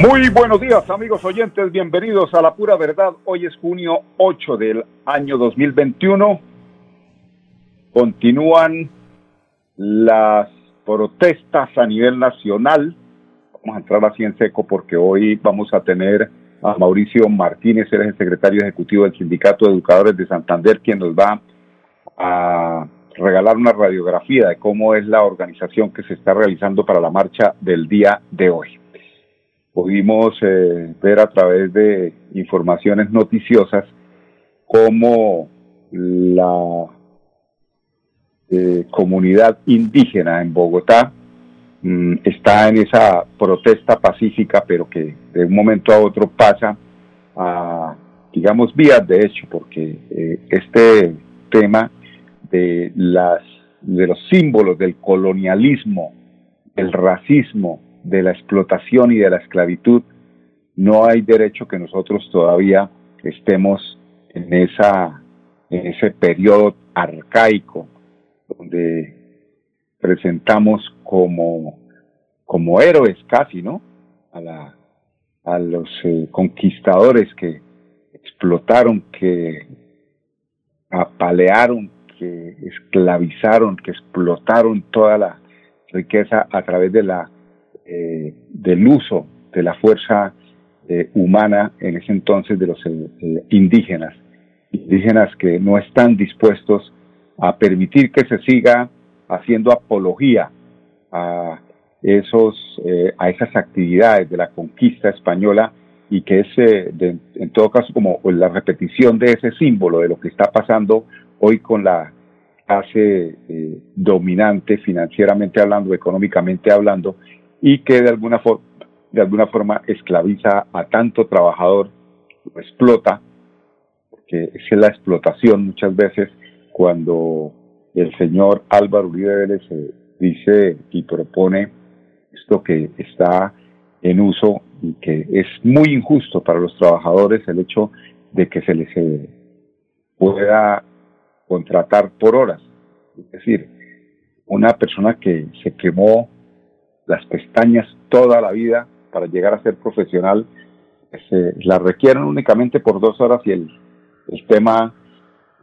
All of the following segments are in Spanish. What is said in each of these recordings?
Muy buenos días amigos oyentes, bienvenidos a La Pura Verdad. Hoy es junio 8 del año 2021. Continúan las protestas a nivel nacional. Vamos a entrar así en seco porque hoy vamos a tener a Mauricio Martínez, el secretario ejecutivo del Sindicato de Educadores de Santander, quien nos va a regalar una radiografía de cómo es la organización que se está realizando para la marcha del día de hoy pudimos eh, ver a través de informaciones noticiosas cómo la eh, comunidad indígena en Bogotá mm, está en esa protesta pacífica, pero que de un momento a otro pasa a, digamos, vías de hecho, porque eh, este tema de las de los símbolos del colonialismo, el racismo, de la explotación y de la esclavitud, no hay derecho que nosotros todavía estemos en, esa, en ese periodo arcaico donde presentamos como, como héroes casi, ¿no? A, la, a los eh, conquistadores que explotaron, que apalearon, que esclavizaron, que explotaron toda la riqueza a través de la eh, del uso de la fuerza eh, humana en ese entonces de los eh, indígenas, indígenas que no están dispuestos a permitir que se siga haciendo apología a esos a esas actividades de la conquista española y que es en todo caso como la repetición de ese símbolo de lo que está pasando hoy con la clase dominante financieramente hablando, económicamente hablando, y que de alguna, forma de alguna forma esclaviza a tanto trabajador, lo explota, porque es la explotación muchas veces cuando el señor Álvaro Uribe Vélez dice y propone esto que está en uso y que es muy injusto para los trabajadores el hecho de que se les eh, pueda contratar por horas. Es decir, una persona que se quemó las pestañas toda la vida para llegar a ser profesional, se la requieren únicamente por dos horas y el, el tema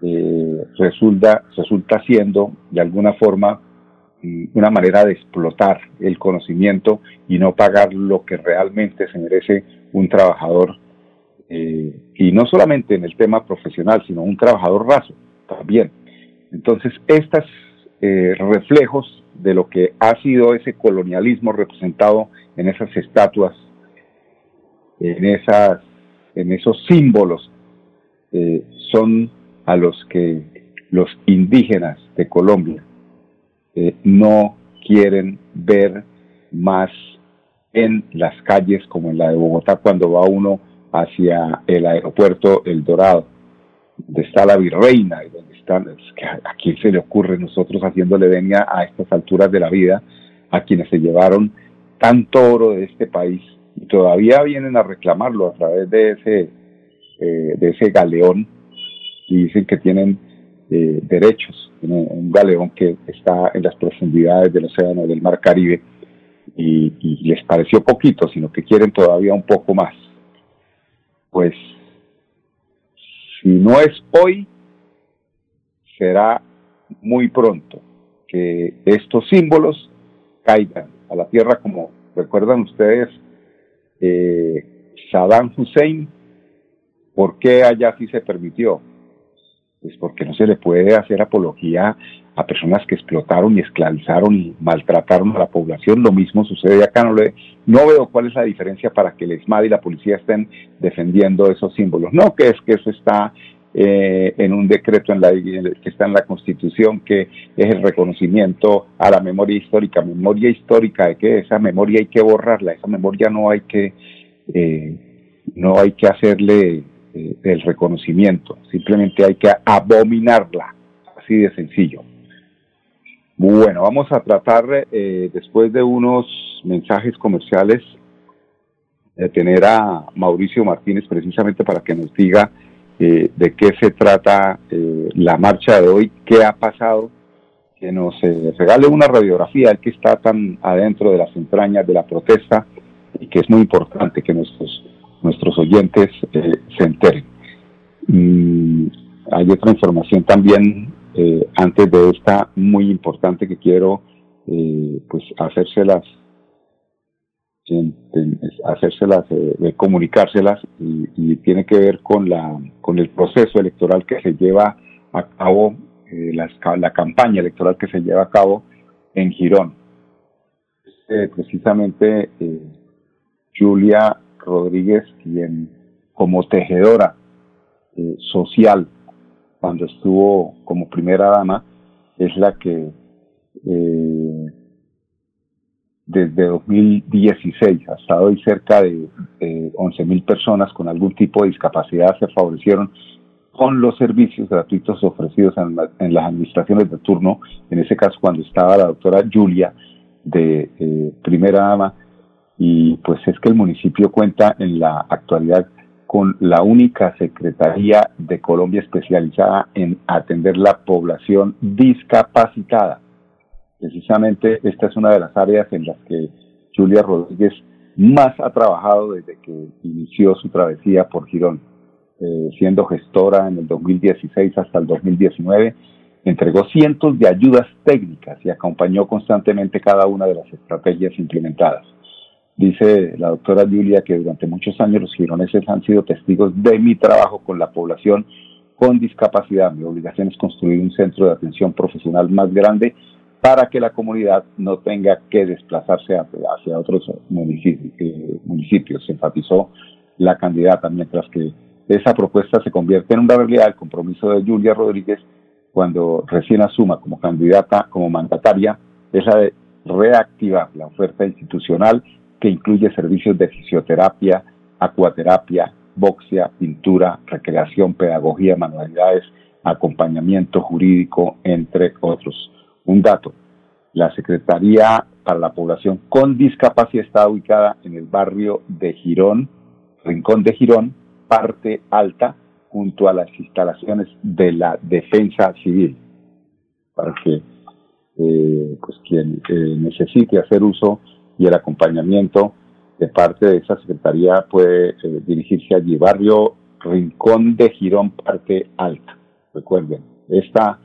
eh, resulta, resulta siendo de alguna forma mm, una manera de explotar el conocimiento y no pagar lo que realmente se merece un trabajador eh, y no solamente en el tema profesional, sino un trabajador raso también. Entonces, estos eh, reflejos de lo que ha sido ese colonialismo representado en esas estatuas, en, esas, en esos símbolos, eh, son a los que los indígenas de Colombia eh, no quieren ver más en las calles como en la de Bogotá cuando va uno hacia el aeropuerto El Dorado, donde está la virreina y donde ¿a quién se le ocurre nosotros haciéndole venia a estas alturas de la vida a quienes se llevaron tanto oro de este país y todavía vienen a reclamarlo a través de ese, eh, de ese galeón y dicen que tienen eh, derechos, un galeón que está en las profundidades del océano del mar Caribe y, y les pareció poquito, sino que quieren todavía un poco más. Pues si no es hoy, será muy pronto que estos símbolos caigan a la tierra como recuerdan ustedes eh, Saddam Hussein, ¿por qué allá sí se permitió? Pues porque no se le puede hacer apología a personas que explotaron y esclavizaron y maltrataron a la población. Lo mismo sucede acá. No, le, no veo cuál es la diferencia para que el ESMAD y la policía estén defendiendo esos símbolos. No, que es que eso está eh, en un decreto que está en la Constitución, que es el reconocimiento a la memoria histórica. Memoria histórica de que esa memoria hay que borrarla, esa memoria no hay que, eh, no hay que hacerle eh, el reconocimiento, simplemente hay que abominarla, así de sencillo. Bueno, vamos a tratar después de unos mensajes comerciales de tener a Mauricio Martínez precisamente para que nos diga eh, de qué se trata eh, la marcha de hoy, qué ha pasado, que nos eh, regale una radiografía, el que está tan adentro de las entrañas de la protesta y que es muy importante que nuestros, nuestros oyentes se enteren. Mm, hay otra información también antes de esta muy importante que quiero pues hacérselas hacérselas, eh, comunicárselas y, tiene que ver con la con el proceso electoral que se lleva a cabo, eh, la, campaña electoral que se lleva a cabo en Girón. Eh, precisamente Julia Rodríguez, quien como tejedora social, cuando estuvo como primera dama, es la que desde 2016 hasta hoy cerca de, 11.000 personas con algún tipo de discapacidad se favorecieron con los servicios gratuitos ofrecidos en, las administraciones de turno, en ese caso cuando estaba la doctora Julia de eh, primera dama, y pues es que el municipio cuenta en la actualidad con la única Secretaría de Colombia especializada en atender la población discapacitada Precisamente esta es una de las áreas en las que Julia Rodríguez más ha trabajado desde que inició su travesía por Girón, eh, siendo gestora en el 2016 hasta el 2019. Entregó cientos de ayudas técnicas y acompañó constantemente cada una de las estrategias implementadas. Dice la doctora Julia que durante muchos años los gironeses han sido testigos de mi trabajo con la población con discapacidad. Mi obligación es construir un centro de atención profesional más grande para que la comunidad no tenga que desplazarse hacia, otros municipios, eh, enfatizó la candidata, mientras que esa propuesta se convierte en una realidad. El compromiso de Julia Rodríguez, cuando recién asuma como candidata, como mandataria, es la de reactivar la oferta institucional que incluye servicios de fisioterapia, acuaterapia, boxia, pintura, recreación, pedagogía, manualidades, acompañamiento jurídico, entre otros. Un dato, la Secretaría para la Población con Discapacidad está ubicada en el barrio de Girón, Rincón de Girón, parte alta, junto a las instalaciones de la Defensa Civil, para que eh, pues quien eh, necesite hacer uso y el acompañamiento de parte de esa secretaría puede eh, dirigirse allí, barrio Rincón de Girón, parte alta. Recuerden, esta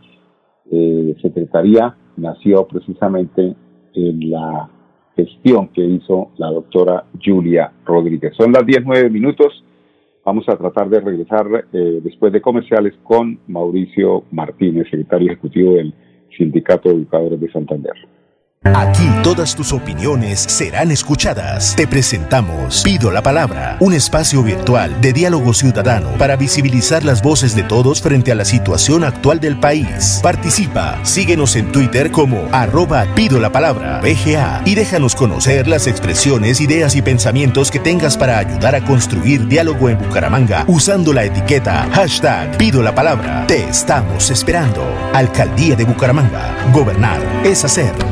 eh, secretaría nació precisamente en la gestión que hizo la doctora Julia Rodríguez. Son las 19 minutos. Vamos a tratar de regresar eh, después de comerciales con Mauricio Martínez, secretario ejecutivo del Sindicato de Educadores de Santander. Aquí todas tus opiniones serán escuchadas. Te presentamos Pido la Palabra, un espacio virtual de diálogo ciudadano para visibilizar las voces de todos frente a la situación actual del país. Participa, síguenos en Twitter como arroba Pido la Palabra, BGA, y déjanos conocer las expresiones, ideas y pensamientos que tengas para ayudar a construir diálogo en Bucaramanga usando la etiqueta hashtag Pido la Palabra. Te estamos esperando. Alcaldía de Bucaramanga. Gobernar es hacer.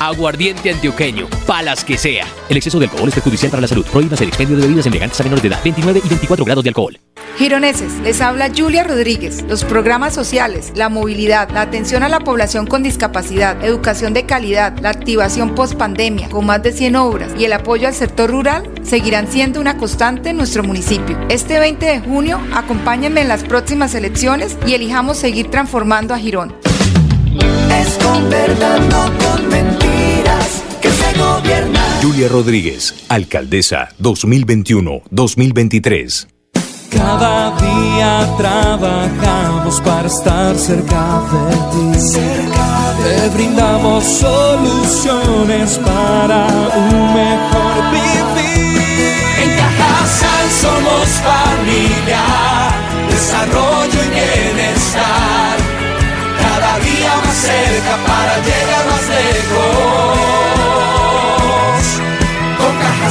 Aguardiente antioqueño, palas que sea. El exceso de alcohol es perjudicial para la salud. Prohíbas el expendio de bebidas elegantes a menores de edad. 29 y 24 grados de alcohol. Gironeses, les habla Julia Rodríguez. Los programas sociales, la movilidad, la atención a la población con discapacidad, educación de calidad, la activación post pandemia con más de 100 obras y el apoyo al sector rural seguirán siendo una constante en nuestro municipio. Este 20 de junio, acompáñenme en las próximas elecciones y elijamos seguir transformando a Girón. Es con verdad, no con mentira gobernar. Julia Rodríguez, alcaldesa 2021-2023. Cada día trabajamos para estar cerca de ti. Cerca Te brindamos soluciones para un mejor vivir. En Cajasal somos familia, desarrollo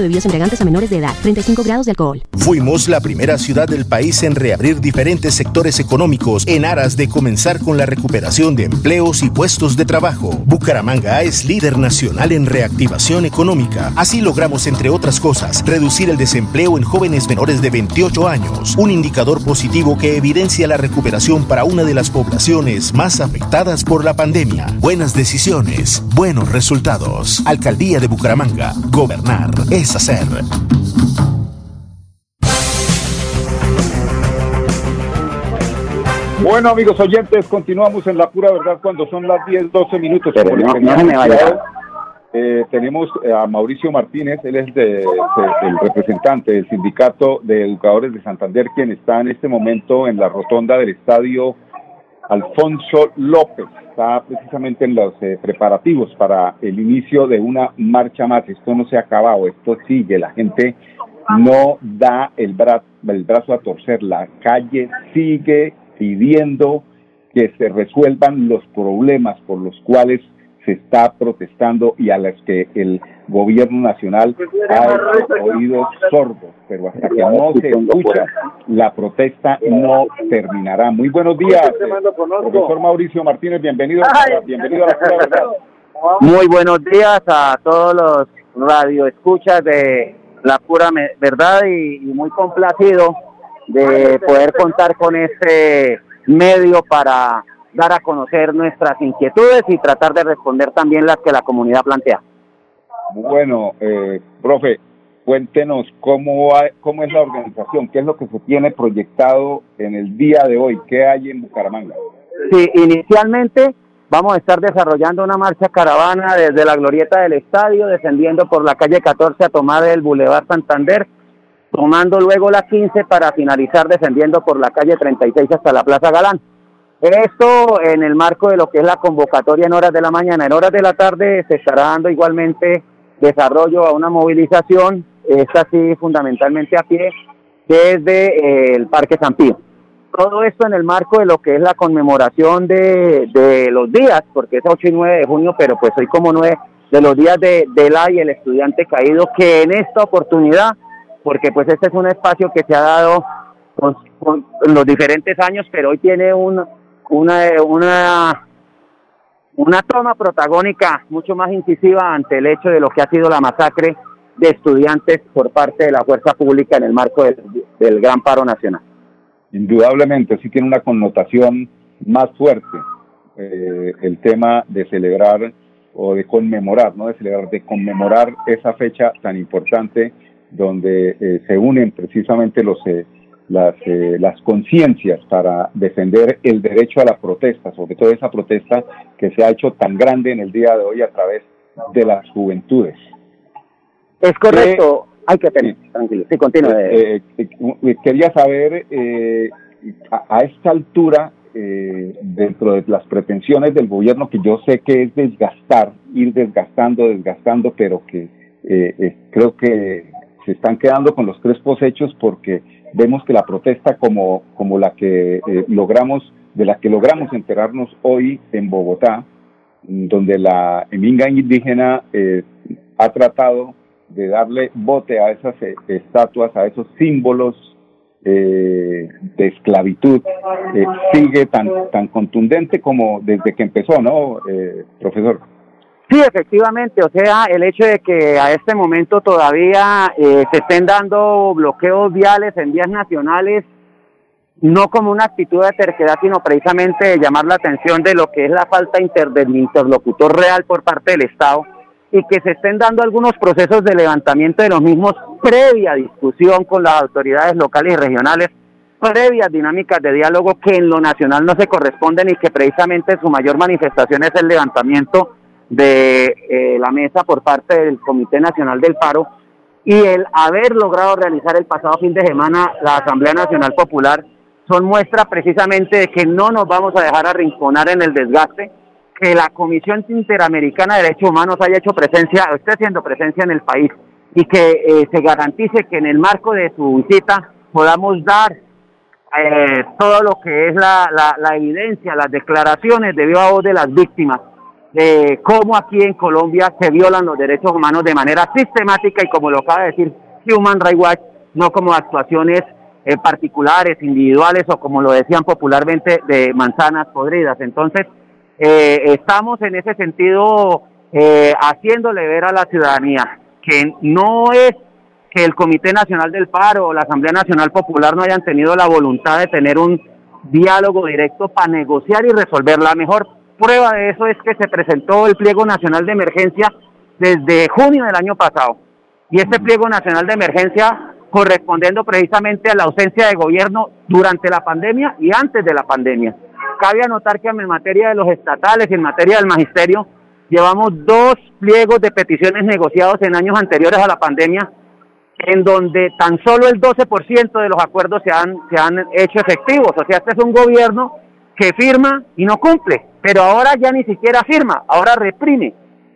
de bebidas embriagantes a menores de edad. 35 grados de alcohol. Fuimos la primera ciudad del país en reabrir diferentes sectores económicos en aras de comenzar con la recuperación de empleos y puestos de trabajo. Bucaramanga es líder nacional en reactivación económica. Así logramos, entre otras cosas, reducir el desempleo en jóvenes menores de 28 años, un indicador positivo que evidencia la recuperación para una de las poblaciones más afectadas por la pandemia. Buenas decisiones, buenos resultados. Alcaldía de Bucaramanga. Gobernar es hacer. Bueno, amigos oyentes, continuamos en la pura verdad cuando son las 10, 12 minutos. Pero no, no se me vaya. Eh, tenemos eh, a Mauricio Martínez, él es de, el representante del Sindicato de Educadores de Santander, quien está en este momento en la rotonda del estadio Alfonso López. Está precisamente en los eh, preparativos para el inicio de una marcha más. Esto no se ha acabado, esto sigue. La gente no da el, el brazo a torcer. La calle sigue pidiendo que se resuelvan los problemas por los cuales se está protestando y a las que el gobierno nacional ha oído sordos, pero hasta que no se escucha, la protesta no terminará. Muy buenos días, profesor Mauricio Martínez, bienvenido, bienvenido a la verdad. Muy buenos días a todos los radioescuchas de la pura verdad y, y muy complacido de poder contar con este medio para dar a conocer nuestras inquietudes y tratar de responder también las que la comunidad plantea. Bueno, eh, profe, cuéntenos cómo, cómo es la organización, qué es lo que se tiene proyectado en el día de hoy, qué hay en Bucaramanga. Sí, inicialmente vamos a estar desarrollando una marcha caravana desde la glorieta del estadio, descendiendo por la calle 14 a tomar el Boulevard Santander, tomando luego la 15 para finalizar descendiendo por la calle 36 hasta la Plaza Galán. Esto en el marco de lo que es la convocatoria en horas de la mañana. En horas de la tarde se estará dando igualmente desarrollo a una movilización, esta sí fundamentalmente a pie, desde eh, el Parque San Pío. Todo esto en el marco de lo que es la conmemoración de, de los días, porque es 8 y 9 de junio, pero pues hoy como 9 de los días de, de la y el estudiante caído, que en esta oportunidad, porque pues este es un espacio que se ha dado en los diferentes años, pero hoy tiene un, una, una, una toma protagónica mucho más incisiva ante el hecho de lo que ha sido la masacre de estudiantes por parte de la fuerza pública en el marco del, gran paro nacional. Indudablemente, sí tiene una connotación más fuerte eh, el tema de celebrar o de conmemorar, no de celebrar, de conmemorar esa fecha tan importante donde eh, se unen precisamente los eh, las, eh, las conciencias para defender el derecho a la protesta, sobre todo esa protesta que se ha hecho tan grande en el día de hoy a través de las juventudes. Es correcto, hay que tener, tranquilo, sí, continúe. Eh, eh, quería saber, a, a, esta altura, dentro de las pretensiones del gobierno, que yo sé que es desgastar, ir desgastando, desgastando, pero que creo que se están quedando con los crespos hechos porque vemos que la protesta como, como la que eh, logramos, de la que logramos enterarnos hoy en Bogotá, donde la eminga indígena eh, ha tratado de darle bote a esas eh, estatuas, a esos símbolos de esclavitud, sigue tan, tan contundente como desde que empezó, ¿no, profesor? Sí, efectivamente, o sea, el hecho de que a este momento todavía eh, se estén dando bloqueos viales en vías nacionales, no como una actitud de terquedad, sino precisamente de llamar la atención de lo que es la falta del interlocutor real por parte del Estado y que se estén dando algunos procesos de levantamiento de los mismos previa discusión con las autoridades locales y regionales, previas dinámicas de diálogo que en lo nacional no se corresponden y que precisamente su mayor manifestación es el levantamiento de eh, la mesa por parte del Comité Nacional del Paro y el haber logrado realizar el pasado fin de semana la Asamblea Nacional Popular son muestra precisamente de que no nos vamos a dejar arrinconar en el desgaste, que la Comisión Interamericana de Derechos Humanos haya hecho presencia, esté haciendo presencia en el país y que eh, se garantice que en el marco de su visita podamos dar eh, todo lo que es la, la, la evidencia, las declaraciones de viva voz de las víctimas cómo aquí en Colombia se violan los derechos humanos de manera sistemática y como lo acaba de decir Human Rights Watch, no como actuaciones eh, particulares, individuales o como lo decían popularmente de manzanas podridas. Entonces, eh, estamos en ese sentido eh, haciéndole ver a la ciudadanía que no es que el Comité Nacional del Paro o la Asamblea Nacional Popular no hayan tenido la voluntad de tener un diálogo directo para negociar y resolver la mejor Prueba de eso es que se presentó el pliego nacional de emergencia desde junio del año pasado. Y este pliego nacional de emergencia correspondiendo precisamente a la ausencia de gobierno durante la pandemia y antes de la pandemia. Cabe anotar que en materia de los estatales y en materia del magisterio llevamos dos pliegos de peticiones negociados en años anteriores a la pandemia en donde tan solo el 12% de los acuerdos se han, se han hecho efectivos. O sea, este es un gobierno que firma y no cumple, pero ahora ya ni siquiera firma, ahora reprime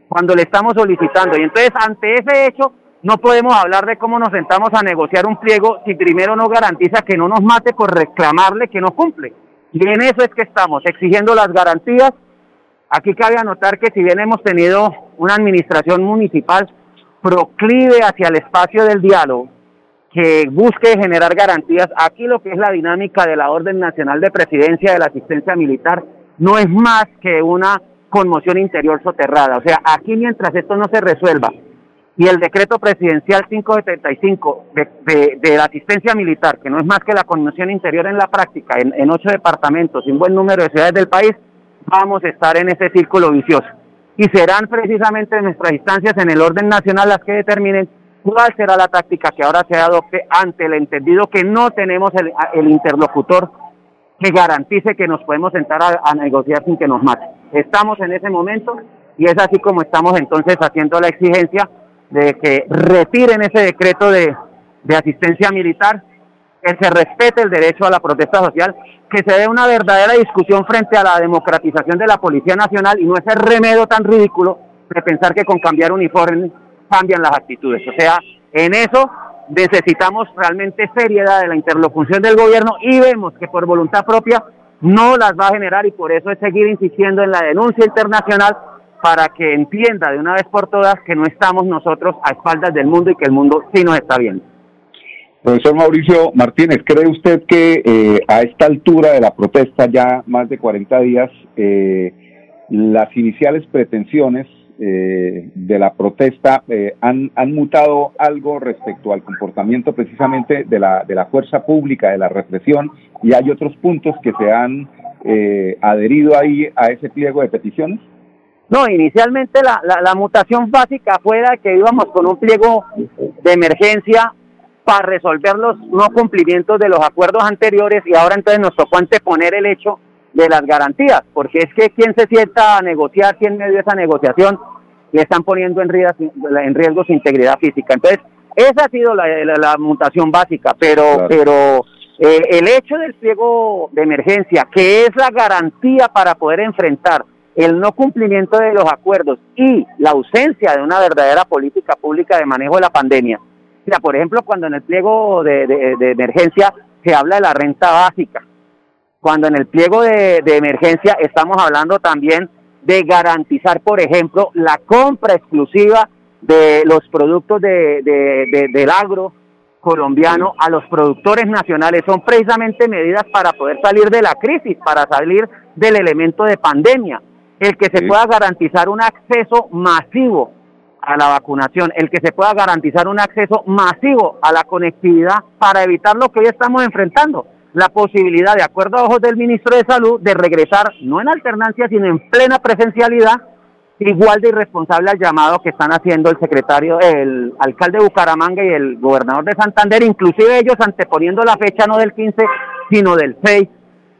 cuando le estamos solicitando. Y entonces, ante ese hecho, no podemos hablar de cómo nos sentamos a negociar un pliego si primero no garantiza que no nos mate por reclamarle que no cumple. Y en eso es que estamos, exigiendo las garantías. Aquí cabe anotar que si bien hemos tenido una administración municipal proclive hacia el espacio del diálogo, que busque generar garantías. Aquí lo que es la dinámica de la Orden Nacional de Presidencia de la Asistencia Militar no es más que una conmoción interior soterrada. O sea, aquí mientras esto no se resuelva y el decreto presidencial 575 de, de, de la asistencia militar, que no es más que la conmoción interior en la práctica, en, en ocho departamentos y un buen número de ciudades del país, vamos a estar en ese círculo vicioso. Y serán precisamente nuestras instancias en el orden nacional las que determinen cuál será la táctica que ahora se adopte ante el entendido que no tenemos el, interlocutor que garantice que nos podemos sentar a, negociar sin que nos mate. Estamos en ese momento y es así como estamos entonces haciendo la exigencia de que retiren ese decreto de, de asistencia militar, que se respete el derecho a la protesta social, que se dé una verdadera discusión frente a la democratización de la Policía Nacional y no ese remedio tan ridículo de pensar que con cambiar uniforme cambian las actitudes. O sea, en eso necesitamos realmente seriedad de la interlocución del gobierno y vemos que por voluntad propia no las va a generar y por eso es seguir insistiendo en la denuncia internacional para que entienda de una vez por todas que no estamos nosotros a espaldas del mundo y que el mundo sí nos está viendo. Profesor Mauricio Martínez, ¿cree usted que eh, a esta altura de la protesta, ya más de 40 días, eh, las iniciales pretensiones eh, de la protesta eh, han, han mutado algo respecto al comportamiento precisamente de la, de la fuerza pública, de la represión, y hay otros puntos que se han eh, adherido ahí a ese pliego de peticiones? No, inicialmente la, la, la mutación básica fue que íbamos con un pliego de emergencia para resolver los no cumplimientos de los acuerdos anteriores y ahora entonces nos tocó anteponer el hecho de las garantías, porque es que quien se sienta a negociar, quien medio esa negociación, le están poniendo en riesgo, en riesgo su integridad física. Entonces, esa ha sido la, la, mutación básica, pero, pero eh, el hecho del pliego de emergencia, que es la garantía para poder enfrentar el no cumplimiento de los acuerdos y la ausencia de una verdadera política pública de manejo de la pandemia, Mira, por ejemplo, cuando en el pliego de, de, emergencia se habla de la renta básica, cuando en el pliego de, de emergencia estamos hablando también de garantizar, por ejemplo, la compra exclusiva de los productos de, del agro colombiano a los productores nacionales son precisamente medidas para poder salir de la crisis, para salir del elemento de pandemia. El que se pueda garantizar un acceso masivo a la vacunación, el que se pueda garantizar un acceso masivo a la conectividad para evitar lo que hoy estamos enfrentando, la posibilidad, de acuerdo a ojos del ministro de Salud, de regresar no en alternancia, sino en plena presencialidad, igual de irresponsable al llamado que están haciendo el secretario, el alcalde de Bucaramanga y el gobernador de Santander, inclusive ellos anteponiendo la fecha no del 15, sino del 6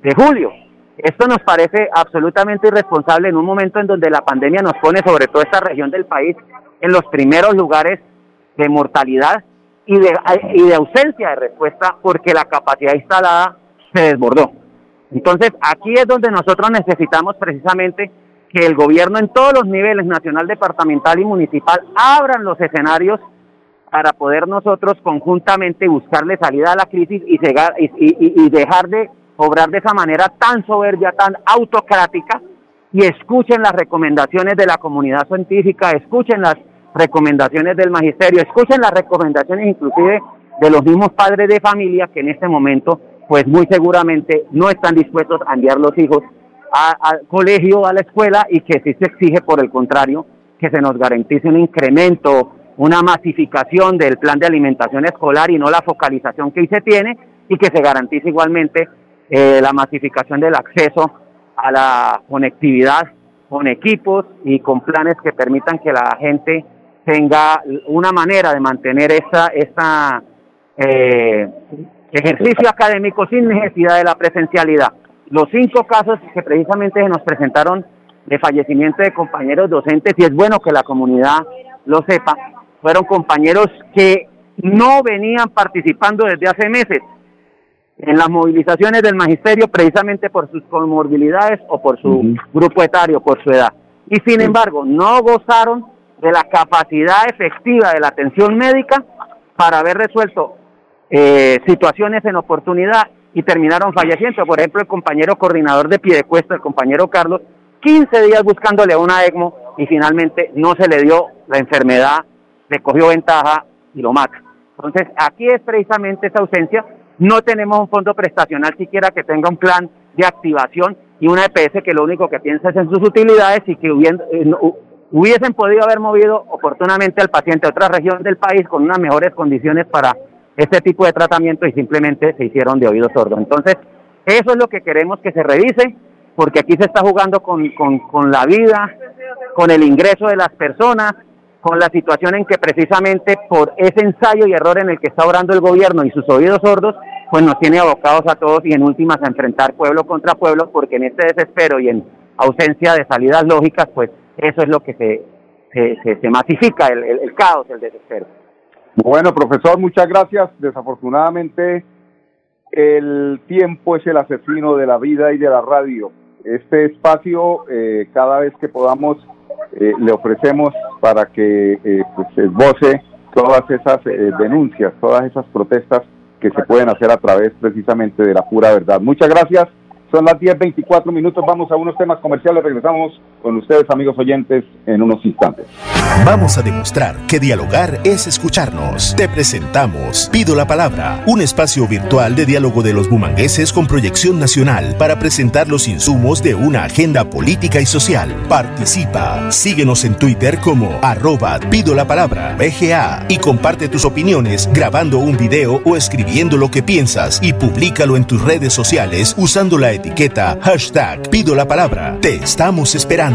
de julio. Esto nos parece absolutamente irresponsable en un momento en donde la pandemia nos pone, sobre todo esta región del país, en los primeros lugares de mortalidad y de, y de ausencia de respuesta porque la capacidad instalada se desbordó. Entonces, aquí es donde nosotros necesitamos precisamente que el gobierno en todos los niveles, nacional, departamental y municipal, abran los escenarios para poder nosotros conjuntamente buscarle salida a la crisis y, y, y dejar de obrar de esa manera tan soberbia, tan autocrática, y escuchen las recomendaciones de la comunidad científica, escuchen las recomendaciones del magisterio, escuchen las recomendaciones inclusive de los mismos padres de familia que en este momento, pues muy seguramente no están dispuestos a enviar los hijos al colegio, a la escuela, y que sí se exige, por el contrario, que se nos garantice un incremento, una masificación del plan de alimentación escolar y no la focalización que hoy se tiene, y que se garantice igualmente eh, la masificación del acceso a la conectividad con equipos y con planes que permitan que la gente tenga una manera de mantener esa, esa eh, ejercicio académico sin necesidad de la presencialidad. Los cinco casos que precisamente se nos presentaron de fallecimiento de compañeros docentes, y es bueno que la comunidad lo sepa, fueron compañeros que no venían participando desde hace meses en las movilizaciones del magisterio precisamente por sus comorbilidades o por su grupo etario, por su edad. Y sin embargo, no gozaron de la capacidad efectiva de la atención médica para haber resuelto eh, situaciones en oportunidad y terminaron falleciendo. Por ejemplo, el compañero coordinador de Piedecuesta, el compañero Carlos, 15 días buscándole una ECMO y finalmente no se le dio la enfermedad, le cogió ventaja y lo mata. Entonces, aquí es precisamente esa ausencia. No tenemos un fondo prestacional siquiera que tenga un plan de activación y una EPS que lo único que piensa es en sus utilidades y que eh, hubiesen podido haber movido oportunamente al paciente a otra región del país con unas mejores condiciones para este tipo de tratamiento y simplemente se hicieron de oídos sordos. Entonces, eso es lo que queremos que se revise, porque aquí se está jugando con, con, con la vida, con el ingreso de las personas, con la situación en que precisamente por ese ensayo y error en el que está orando el gobierno y sus oídos sordos, pues nos tiene abocados a todos y en últimas a enfrentar pueblo contra pueblo, porque en este desespero y en ausencia de salidas lógicas, pues eso es lo que se, se, se, masifica, el, el, caos, el desespero. Bueno, profesor, muchas gracias. Desafortunadamente, el tiempo es el asesino de la vida y de la radio. Este espacio, eh, cada vez que podamos, eh, le ofrecemos para que eh, pues, esboce todas esas eh, denuncias, todas esas protestas que se pueden hacer a través precisamente de la pura verdad. Muchas gracias. Son las 10.24 minutos, vamos a unos temas comerciales, regresamos con ustedes amigos oyentes en unos instantes. Vamos a demostrar que dialogar es escucharnos. Te presentamos Pido la Palabra, un espacio virtual de diálogo de los bumangueses con proyección nacional para presentar los insumos de una agenda política y social. Participa, síguenos en Twitter como arroba Pido la Palabra, BGA, y comparte tus opiniones grabando un video o escribiendo lo que piensas y públicalo en tus redes sociales usando la etiqueta hashtag Pido la Palabra. Te estamos esperando.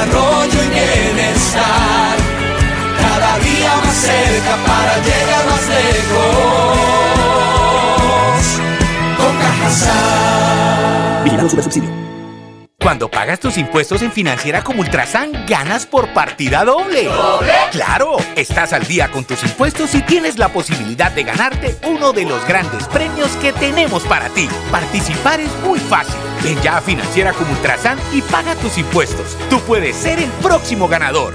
desarrollo y bienestar. Cada día más cerca para llegar más lejos. Con Super Subsidio. Cuando pagas tus impuestos en Financiera como Ultrasan, ganas por partida doble. ¿Doble? ¡Claro! Estás al día con tus impuestos y tienes la posibilidad de ganarte uno de los grandes premios que tenemos para ti. Participar es muy fácil. Ven ya a Financiera como Ultrasan y paga tus impuestos. Tú puedes ser el próximo ganador.